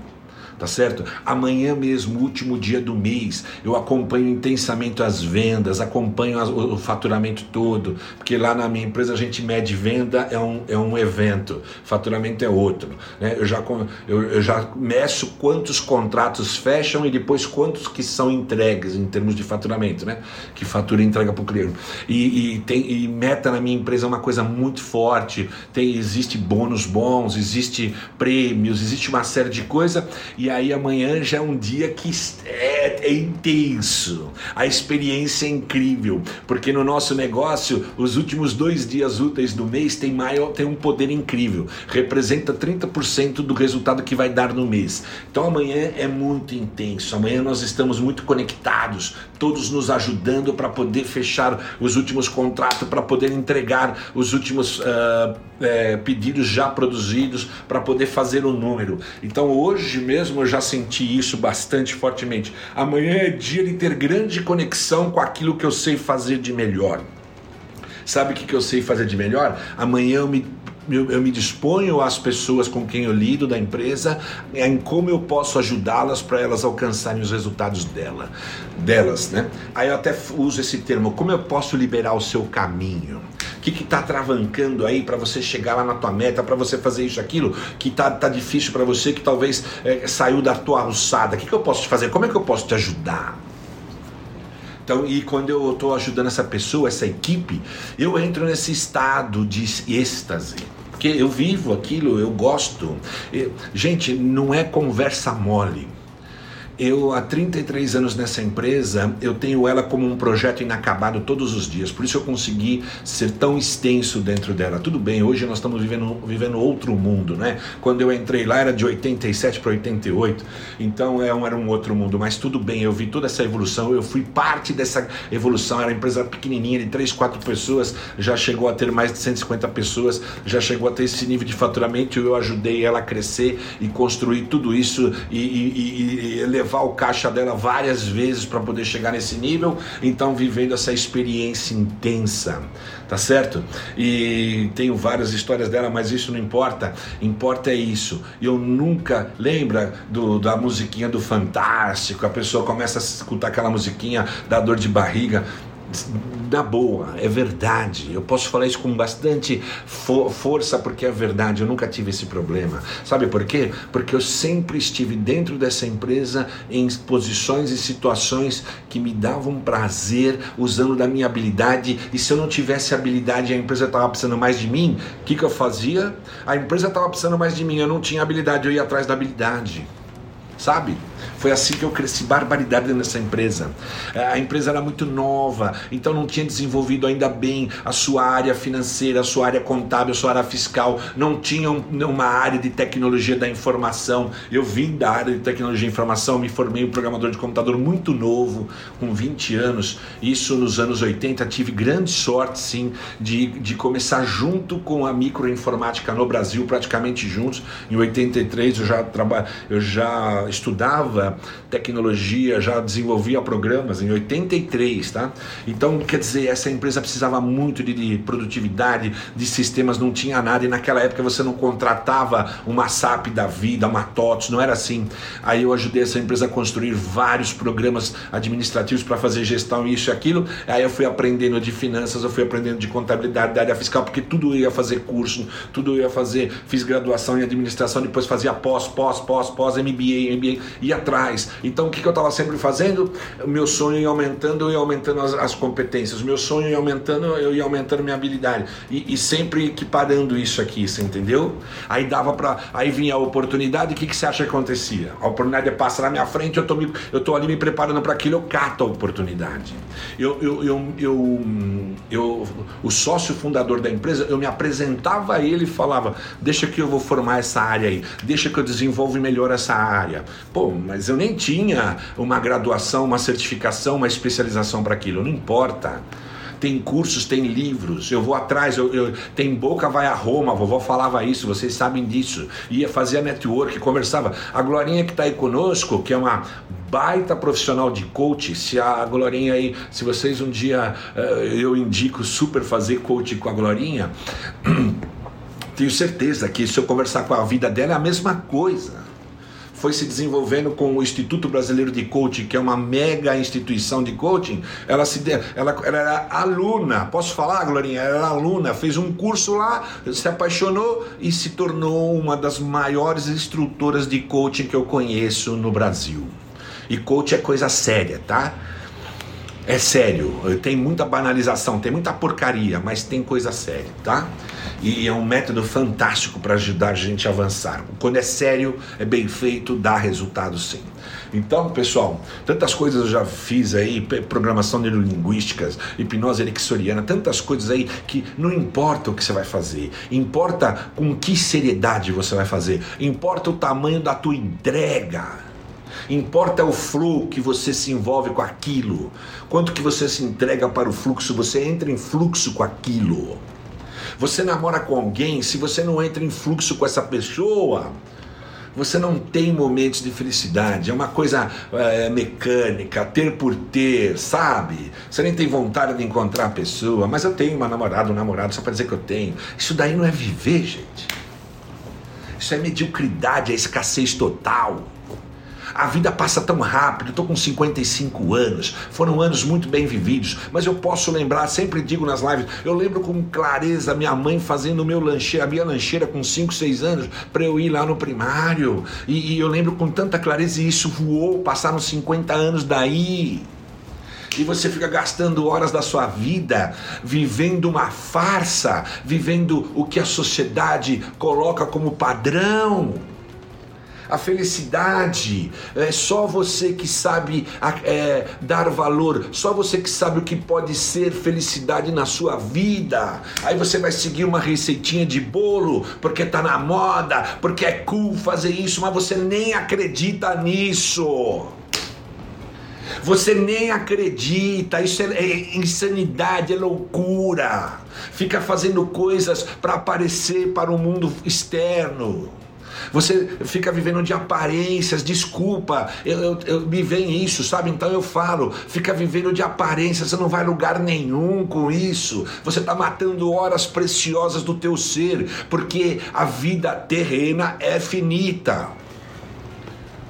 tá certo? Amanhã mesmo, último dia do mês, eu acompanho intensamente as vendas, acompanho o, o faturamento todo, porque lá na minha empresa a gente mede venda é um, é um evento, faturamento é outro. Né? Eu, já, eu, eu já meço quantos contratos fecham e depois quantos que são entregues em termos de faturamento, né? Que fatura e entrega para o cliente. E, e, tem, e meta na minha empresa é uma coisa muito forte, tem, existe bônus bons, existe prêmios, existe uma série de coisas, e aí amanhã já é um dia que é, é intenso, a experiência é incrível, porque no nosso negócio, os últimos dois dias úteis do mês tem, maior, tem um poder incrível, representa 30% do resultado que vai dar no mês. Então amanhã é muito intenso, amanhã nós estamos muito conectados, todos nos ajudando para poder fechar os últimos contratos, para poder entregar os últimos uh, é, pedidos já produzidos, para poder fazer o um número. Então hoje mesmo eu já senti isso bastante fortemente. É dia de ter grande conexão com aquilo que eu sei fazer de melhor. Sabe o que, eu sei fazer de melhor? Amanhã eu me eu, me disponho às pessoas com quem eu lido da empresa em como eu posso ajudá-las para elas alcançarem os resultados dela, delas, né? Aí eu até uso esse termo, como eu posso liberar o seu caminho? O que está travancando aí para você chegar lá na tua meta, para você fazer isso, aquilo, que tá, tá difícil para você, que talvez é, saiu da tua alçada. O que, que eu posso te fazer? Como é que eu posso te ajudar? Então, e quando eu estou ajudando essa pessoa, essa equipe, eu entro nesse estado de êxtase. Porque eu vivo aquilo, eu gosto. Gente, não é conversa mole. Eu, há 33 anos nessa empresa, eu tenho ela como um projeto inacabado todos os dias. Por isso eu consegui ser tão extenso dentro dela. Tudo bem, hoje nós estamos vivendo, vivendo outro mundo, né? Quando eu entrei lá era de 87 para 88, então é um, era um outro mundo. Mas tudo bem, eu vi toda essa evolução, eu fui parte dessa evolução. Era uma empresa pequenininha, de 3, 4 pessoas, já chegou a ter mais de 150 pessoas, já chegou a ter esse nível de faturamento. Eu ajudei ela a crescer e construir tudo isso e, e, e levar o caixa dela várias vezes para poder chegar nesse nível, então vivendo essa experiência intensa, tá certo? E tenho várias histórias dela, mas isso não importa, importa é isso. Eu nunca lembra do, da musiquinha do Fantástico, a pessoa começa a escutar aquela musiquinha da dor de barriga na boa, é verdade. Eu posso falar isso com bastante força porque é verdade. Eu nunca tive esse problema. Sabe por quê? Porque eu sempre estive dentro dessa empresa em posições e situações que me davam prazer usando da minha habilidade. E se eu não tivesse habilidade, a empresa estava precisando mais de mim, o que, que eu fazia? A empresa estava precisando mais de mim, eu não tinha habilidade, eu ia atrás da habilidade. Sabe? Foi assim que eu cresci barbaridade nessa empresa. É, a empresa era muito nova, então não tinha desenvolvido ainda bem a sua área financeira, a sua área contábil, a sua área fiscal, não tinha uma área de tecnologia da informação. Eu vim da área de tecnologia da informação, me formei um programador de computador muito novo, com 20 anos. Isso nos anos 80, tive grande sorte sim de, de começar junto com a microinformática no Brasil, praticamente juntos. Em 83 eu já, traba, eu já estudava tecnologia, já desenvolvia programas em 83, tá? Então, quer dizer, essa empresa precisava muito de, de produtividade, de sistemas, não tinha nada, e naquela época você não contratava uma SAP da vida, uma TOTS, não era assim. Aí eu ajudei essa empresa a construir vários programas administrativos para fazer gestão, isso e aquilo. Aí eu fui aprendendo de finanças, eu fui aprendendo de contabilidade, da área fiscal, porque tudo eu ia fazer curso, tudo eu ia fazer, fiz graduação em administração, depois fazia pós, pós, pós, pós, MBA, Ia atrás então o que, que eu estava sempre fazendo? O meu sonho ia aumentando, eu ia aumentando as, as, competências, o meu sonho ia aumentando, eu ia aumentando minha habilidade. E, e sempre equiparando isso aqui, você entendeu? Aí dava para. Aí vinha a oportunidade, o que, que você acha que acontecia? A oportunidade passa na minha frente, eu tô, me, eu tô ali me preparando para aquilo, eu cato a oportunidade. Eu, eu, eu, eu, eu, o sócio fundador da empresa, eu me apresentava a ele e falava: deixa que eu vou formar essa área aí, deixa que eu desenvolvo melhor essa área. Pô, mas eu nem tinha uma graduação, uma certificação, uma especialização para aquilo, não importa. Tem cursos, tem livros, eu vou atrás, eu, eu, tem boca vai a Roma, a vovó falava isso, vocês sabem disso. Ia fazer a network, conversava. A Glorinha que está aí conosco, que é uma baita profissional de coach, se a Glorinha aí, se vocês um dia uh, eu indico super fazer coach com a Glorinha, tenho certeza que se eu conversar com a vida dela é a mesma coisa foi se desenvolvendo com o Instituto Brasileiro de Coaching, que é uma mega instituição de coaching, ela, se ela, ela era aluna, posso falar, Glorinha? Ela era aluna, fez um curso lá, se apaixonou e se tornou uma das maiores instrutoras de coaching que eu conheço no Brasil. E coach é coisa séria, tá? É sério, tem muita banalização, tem muita porcaria, mas tem coisa séria, tá? E é um método fantástico para ajudar a gente a avançar. Quando é sério, é bem feito, dá resultado sim. Então, pessoal, tantas coisas eu já fiz aí, programação neurolinguística, hipnose ericksoniana, tantas coisas aí que não importa o que você vai fazer, importa com que seriedade você vai fazer, importa o tamanho da tua entrega. Importa o flow que você se envolve com aquilo. Quanto que você se entrega para o fluxo, você entra em fluxo com aquilo. Você namora com alguém, se você não entra em fluxo com essa pessoa, você não tem momentos de felicidade, é uma coisa é, mecânica, ter por ter, sabe? Você nem tem vontade de encontrar a pessoa, mas eu tenho uma namorada, um namorado, só para dizer que eu tenho. Isso daí não é viver, gente. Isso é mediocridade, é escassez total. A vida passa tão rápido, estou com 55 anos, foram anos muito bem vividos, mas eu posso lembrar, sempre digo nas lives, eu lembro com clareza minha mãe fazendo meu lancheira, a minha lancheira com 5, 6 anos, para eu ir lá no primário, e, e eu lembro com tanta clareza, e isso voou, passaram 50 anos daí. E você fica gastando horas da sua vida vivendo uma farsa, vivendo o que a sociedade coloca como padrão a felicidade. É só você que sabe é, dar valor, só você que sabe o que pode ser felicidade na sua vida. Aí você vai seguir uma receitinha de bolo porque tá na moda, porque é cool fazer isso, mas você nem acredita nisso. Você nem acredita, isso é, é insanidade, é loucura. Fica fazendo coisas para aparecer para o mundo externo. Você fica vivendo de aparências, desculpa, eu, eu, eu, me vem isso, sabe? Então eu falo, fica vivendo de aparências, você não vai lugar nenhum com isso. Você está matando horas preciosas do teu ser, porque a vida terrena é finita.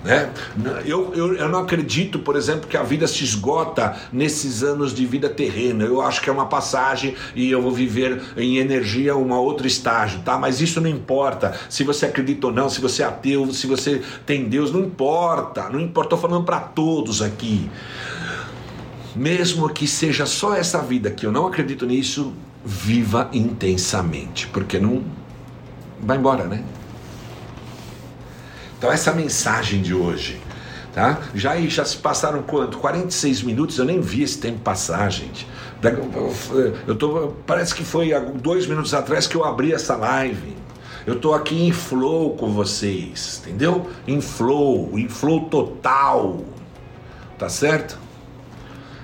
Né? Eu, eu, eu não acredito, por exemplo, que a vida se esgota nesses anos de vida terrena. Eu acho que é uma passagem e eu vou viver em energia um outro estágio, tá? Mas isso não importa. Se você acredita ou não, se você é ateu, se você tem Deus, não importa. Não importa. Estou falando para todos aqui. Mesmo que seja só essa vida que eu não acredito nisso, viva intensamente, porque não vai embora, né? Então essa mensagem de hoje, tá? Já já se passaram quanto? 46 minutos, eu nem vi esse tempo passar, gente. Eu tô, parece que foi dois minutos atrás que eu abri essa live. Eu tô aqui em flow com vocês, entendeu? Em flow, em flow total. Tá certo?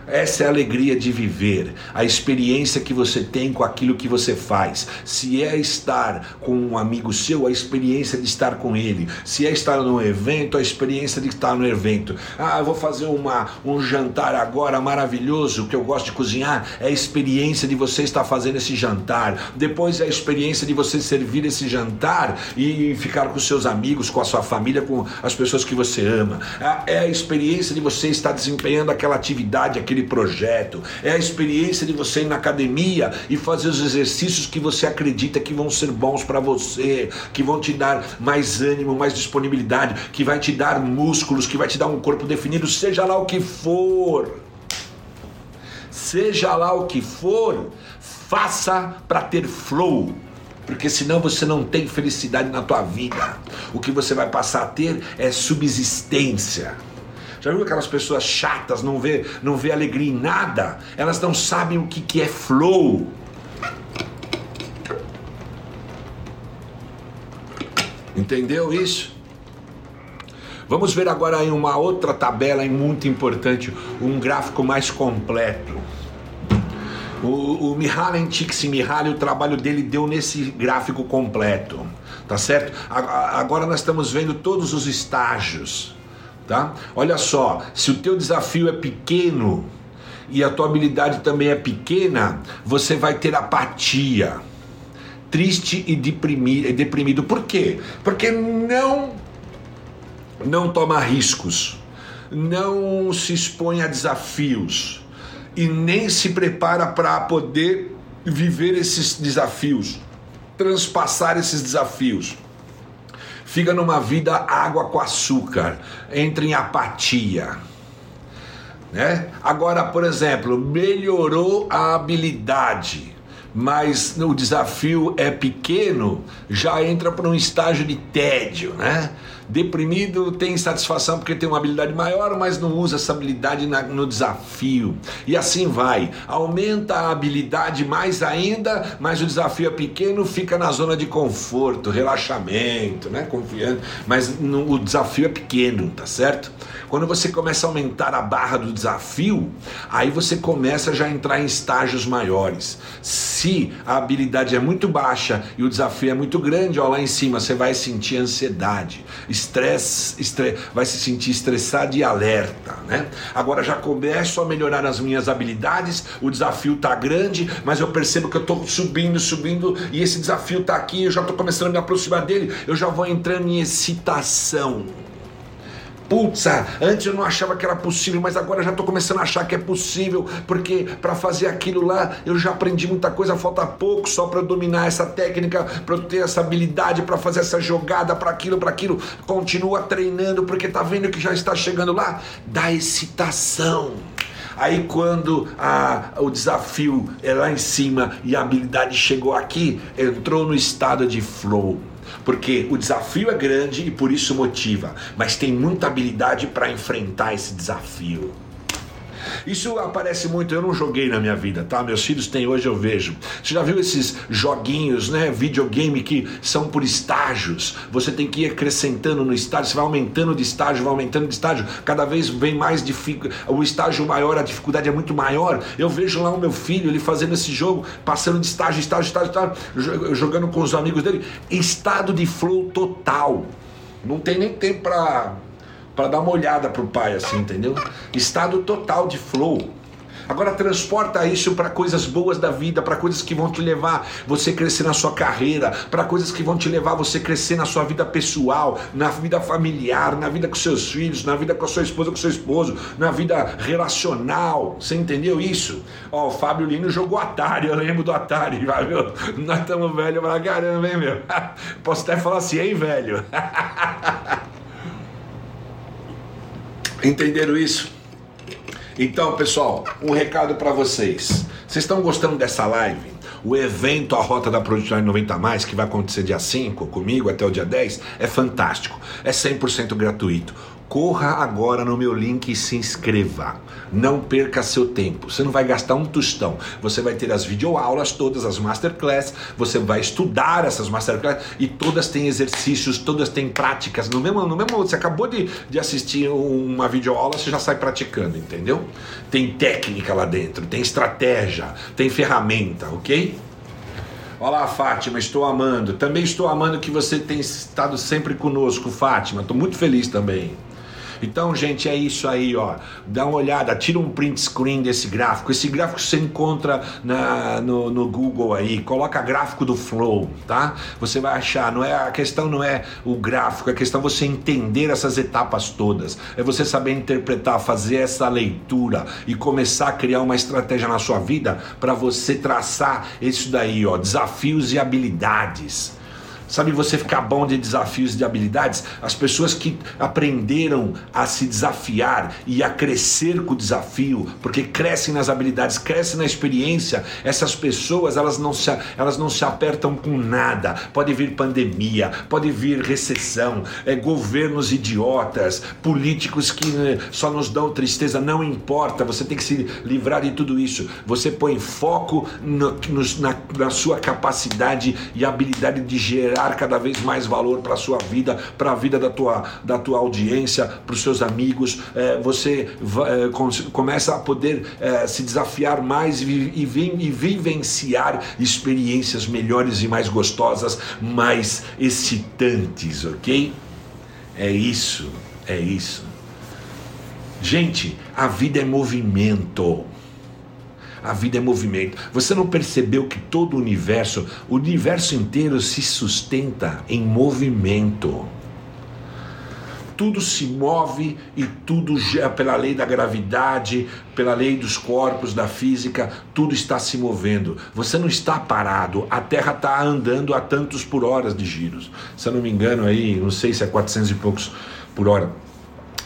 Essa é a alegria de viver, a experiência que você tem com aquilo que você faz. Se é estar com um amigo seu, a experiência de estar com ele. Se é estar num evento, a experiência de estar no evento. Ah, eu vou fazer uma, um jantar agora maravilhoso, que eu gosto de cozinhar. É a experiência de você estar fazendo esse jantar. Depois é a experiência de você servir esse jantar e ficar com seus amigos, com a sua família, com as pessoas que você ama. É a experiência de você estar desempenhando aquela atividade, aquele aquele projeto, é a experiência de você ir na academia e fazer os exercícios que você acredita que vão ser bons para você, que vão te dar mais ânimo, mais disponibilidade, que vai te dar músculos, que vai te dar um corpo definido, seja lá o que for. Seja lá o que for, faça para ter flow porque senão você não tem felicidade na tua vida. O que você vai passar a ter é subsistência. Já viu aquelas pessoas chatas, não vê, não vê alegria em nada? Elas não sabem o que, que é flow. Entendeu isso? Vamos ver agora em uma outra tabela muito importante, um gráfico mais completo. O, o Mihaly Csikszentmihalyi, o trabalho dele deu nesse gráfico completo, tá certo? Agora nós estamos vendo todos os estágios tá? Olha só, se o teu desafio é pequeno e a tua habilidade também é pequena, você vai ter apatia, triste e deprimido. Por quê? Porque não não toma riscos, não se expõe a desafios e nem se prepara para poder viver esses desafios, transpassar esses desafios. Fica numa vida água com açúcar, entra em apatia. Né? Agora, por exemplo, melhorou a habilidade mas o desafio é pequeno, já entra para um estágio de tédio, né? Deprimido tem satisfação porque tem uma habilidade maior, mas não usa essa habilidade na, no desafio. E assim vai. Aumenta a habilidade mais ainda, mas o desafio é pequeno, fica na zona de conforto, relaxamento, né? Confiante. Mas no, o desafio é pequeno, tá certo? Quando você começa a aumentar a barra do desafio, aí você começa já a entrar em estágios maiores. Se a habilidade é muito baixa e o desafio é muito grande, ó, lá em cima você vai sentir ansiedade, estresse, estresse vai se sentir estressado e alerta, né? Agora já começo a melhorar as minhas habilidades, o desafio tá grande, mas eu percebo que eu tô subindo, subindo e esse desafio tá aqui, eu já tô começando a me aproximar dele, eu já vou entrando em excitação. Putz, antes eu não achava que era possível, mas agora já estou começando a achar que é possível, porque para fazer aquilo lá eu já aprendi muita coisa, falta pouco só para dominar essa técnica, para ter essa habilidade, para fazer essa jogada, para aquilo, para aquilo. Continua treinando, porque tá vendo que já está chegando lá? Dá excitação. Aí quando a, o desafio é lá em cima e a habilidade chegou aqui, entrou no estado de flow porque o desafio é grande e por isso motiva, mas tem muita habilidade para enfrentar esse desafio. Isso aparece muito, eu não joguei na minha vida, tá? Meus filhos têm hoje, eu vejo. Você já viu esses joguinhos, né? Videogame que são por estágios. Você tem que ir acrescentando no estágio, você vai aumentando de estágio, vai aumentando de estágio, cada vez vem mais difícil. O estágio maior, a dificuldade é muito maior. Eu vejo lá o meu filho, ele fazendo esse jogo, passando de estágio, estágio, estágio, estágio jogando com os amigos dele. Estado de flow total. Não tem nem tempo para para dar uma olhada pro pai, assim, entendeu? Estado total de flow. Agora transporta isso para coisas boas da vida, para coisas que vão te levar você crescer na sua carreira, para coisas que vão te levar você crescer na sua vida pessoal, na vida familiar, na vida com seus filhos, na vida com a sua esposa, com seu esposo, na vida relacional. Você entendeu isso? Ó, o Fábio Lino jogou Atari, eu lembro do Atari, viu? Nós estamos velhos pra caramba, hein, meu? Posso até falar assim, hein, velho? Entenderam isso? Então, pessoal, um recado para vocês. Vocês estão gostando dessa live? O evento A Rota da Produtividade 90 Mais, que vai acontecer dia 5 comigo até o dia 10, é fantástico. É 100% gratuito. Corra agora no meu link e se inscreva. Não perca seu tempo. Você não vai gastar um tostão. Você vai ter as videoaulas todas, as masterclass. Você vai estudar essas masterclass e todas têm exercícios, todas têm práticas. No mesmo, no mesmo você acabou de, de assistir uma videoaula, você já sai praticando, entendeu? Tem técnica lá dentro, tem estratégia, tem ferramenta, ok? Olá, Fátima, estou amando. Também estou amando que você tem estado sempre conosco, Fátima. Estou muito feliz também. Então, gente, é isso aí, ó. Dá uma olhada, tira um print screen desse gráfico. Esse gráfico você encontra na, no, no Google aí. Coloca gráfico do Flow, tá? Você vai achar. Não é a questão não é o gráfico, a questão é você entender essas etapas todas. É você saber interpretar, fazer essa leitura e começar a criar uma estratégia na sua vida para você traçar isso daí, ó, desafios e habilidades. Sabe você ficar bom de desafios e de habilidades? As pessoas que aprenderam a se desafiar e a crescer com o desafio, porque crescem nas habilidades, crescem na experiência, essas pessoas elas não se, elas não se apertam com nada. Pode vir pandemia, pode vir recessão, é, governos idiotas, políticos que né, só nos dão tristeza, não importa, você tem que se livrar de tudo isso. Você põe foco no, no, na, na sua capacidade e habilidade de gerar gerar cada vez mais valor para a sua vida, para a vida da tua, da tua audiência, para os seus amigos. É, você é, começa a poder é, se desafiar mais e, e, e vivenciar experiências melhores e mais gostosas, mais excitantes, ok? É isso, é isso. Gente, a vida é movimento. A vida é movimento. Você não percebeu que todo o universo, o universo inteiro se sustenta em movimento. tudo se move e tudo pela lei da gravidade, pela lei dos corpos, da física, tudo está se movendo. Você não está parado, a Terra está andando a tantos por horas de giros. Se eu não me engano aí, não sei se é 400 e poucos por hora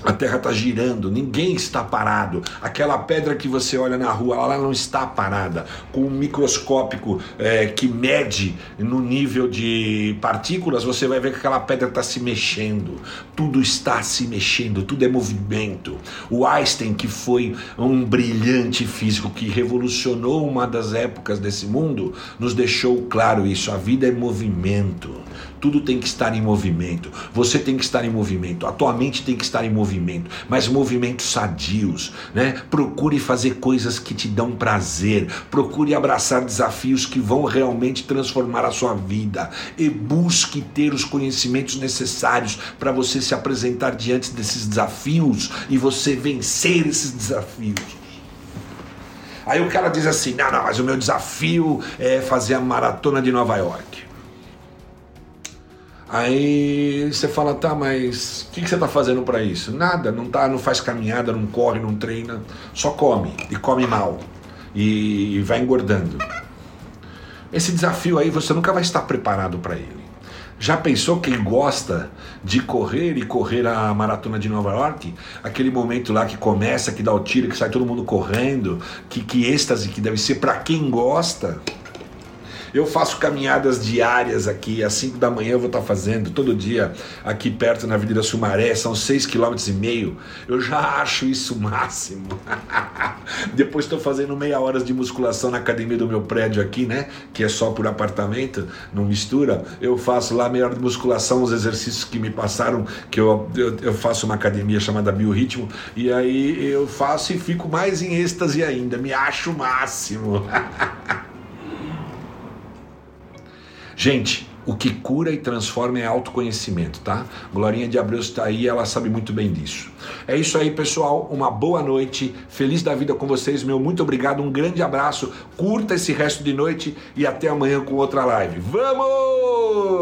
a terra está girando, ninguém está parado. Aquela pedra que você olha na rua, ela não está parada. Com um microscópico é, que mede no nível de partículas, você vai ver que aquela pedra está se mexendo. Tudo está se mexendo, tudo é movimento. O Einstein, que foi um brilhante físico que revolucionou uma das épocas desse mundo, nos deixou claro isso: a vida é movimento. Tudo tem que estar em movimento. Você tem que estar em movimento. A tua mente tem que estar em movimento, mas movimentos sadios, né? Procure fazer coisas que te dão prazer. Procure abraçar desafios que vão realmente transformar a sua vida e busque ter os conhecimentos necessários para você se apresentar diante desses desafios e você vencer esses desafios. Aí o cara diz assim: não, não, mas o meu desafio é fazer a maratona de Nova York. Aí você fala, tá, mas o que, que, você está fazendo para isso? Nada, não tá, não faz caminhada, não corre, não treina, só come e come mal e vai engordando. Esse desafio aí você nunca vai estar preparado para ele. Já pensou quem gosta de correr e correr a maratona de Nova York? Aquele momento lá que começa, que dá o tiro, que sai todo mundo correndo, que, que êxtase que deve ser para quem gosta. Eu faço caminhadas diárias aqui, às 5 da manhã eu vou estar fazendo, todo dia, aqui perto na Avenida Sumaré, são 6,5 km. Eu já acho isso máximo. Depois estou fazendo meia hora de musculação na academia do meu prédio aqui, né? Que é só por apartamento, não mistura. Eu faço lá meia hora de musculação, os exercícios que me passaram, que eu, eu, eu faço uma academia chamada Biorritmo, e aí eu faço e fico mais em êxtase ainda, me acho o máximo. Gente, o que cura e transforma é autoconhecimento, tá? Glorinha de Abreu está aí, ela sabe muito bem disso. É isso aí, pessoal. Uma boa noite. Feliz da vida com vocês, meu. Muito obrigado. Um grande abraço. Curta esse resto de noite e até amanhã com outra live. Vamos!